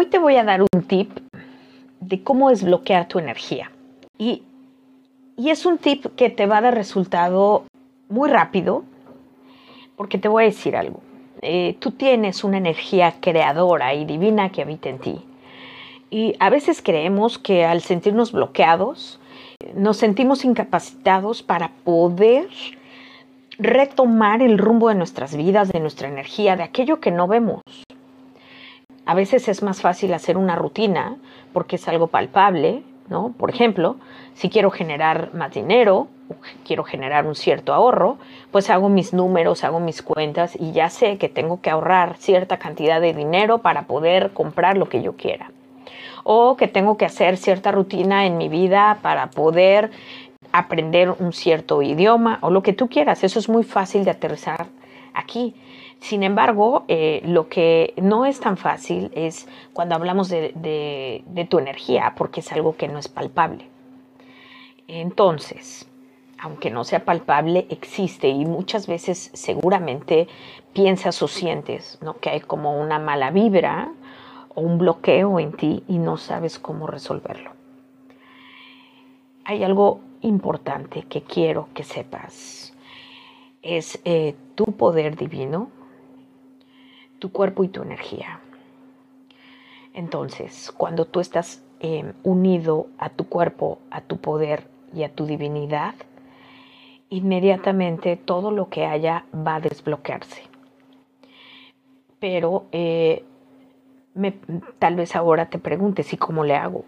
Hoy te voy a dar un tip de cómo desbloquear tu energía. Y, y es un tip que te va a dar resultado muy rápido, porque te voy a decir algo. Eh, tú tienes una energía creadora y divina que habita en ti. Y a veces creemos que al sentirnos bloqueados, nos sentimos incapacitados para poder retomar el rumbo de nuestras vidas, de nuestra energía, de aquello que no vemos. A veces es más fácil hacer una rutina porque es algo palpable, ¿no? Por ejemplo, si quiero generar más dinero, o quiero generar un cierto ahorro, pues hago mis números, hago mis cuentas y ya sé que tengo que ahorrar cierta cantidad de dinero para poder comprar lo que yo quiera. O que tengo que hacer cierta rutina en mi vida para poder aprender un cierto idioma o lo que tú quieras. Eso es muy fácil de aterrizar aquí. Sin embargo, eh, lo que no es tan fácil es cuando hablamos de, tu energía, porque es algo que no es palpable. Entonces, aunque no sea palpable, existe y muchas veces seguramente piensas o sientes ¿no? que hay como una mala vibra o un bloqueo en ti y no sabes cómo resolverlo. Hay algo importante que quiero que sepas. Es eh, tu poder divino tu cuerpo y tu energía. Entonces, cuando tú estás em, unido a tu cuerpo, a tu poder y a tu divinidad, inmediatamente todo lo que haya va a desbloquearse. Pero eh, tal vez ahora te preguntes, ¿y cómo le hago?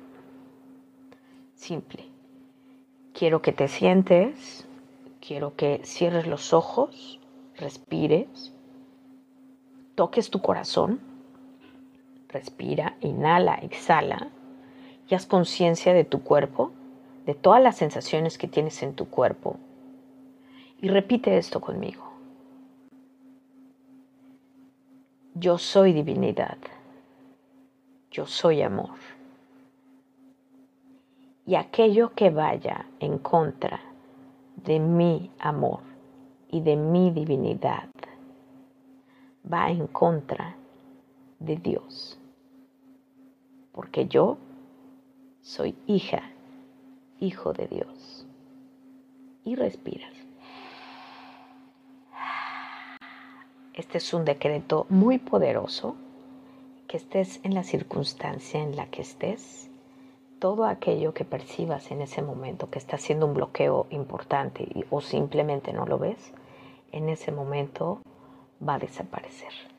Simple. Quiero que te sientes, quiero que cierres los ojos, respires toques tu corazón, respira, inhala, exhala y haz conciencia de tu cuerpo, de todas las sensaciones que tienes en tu cuerpo. Y repite esto conmigo. Yo soy divinidad. Yo soy amor. Y aquello que vaya en contra de mi amor y de mi divinidad va en contra de Dios. Porque yo soy hija, hijo de Dios. Y respiras. Este es un decreto muy poderoso. Que estés en la circunstancia en la que estés, todo aquello que percibas en ese momento que está siendo un bloqueo importante o simplemente no lo ves, en ese momento va a desaparecer.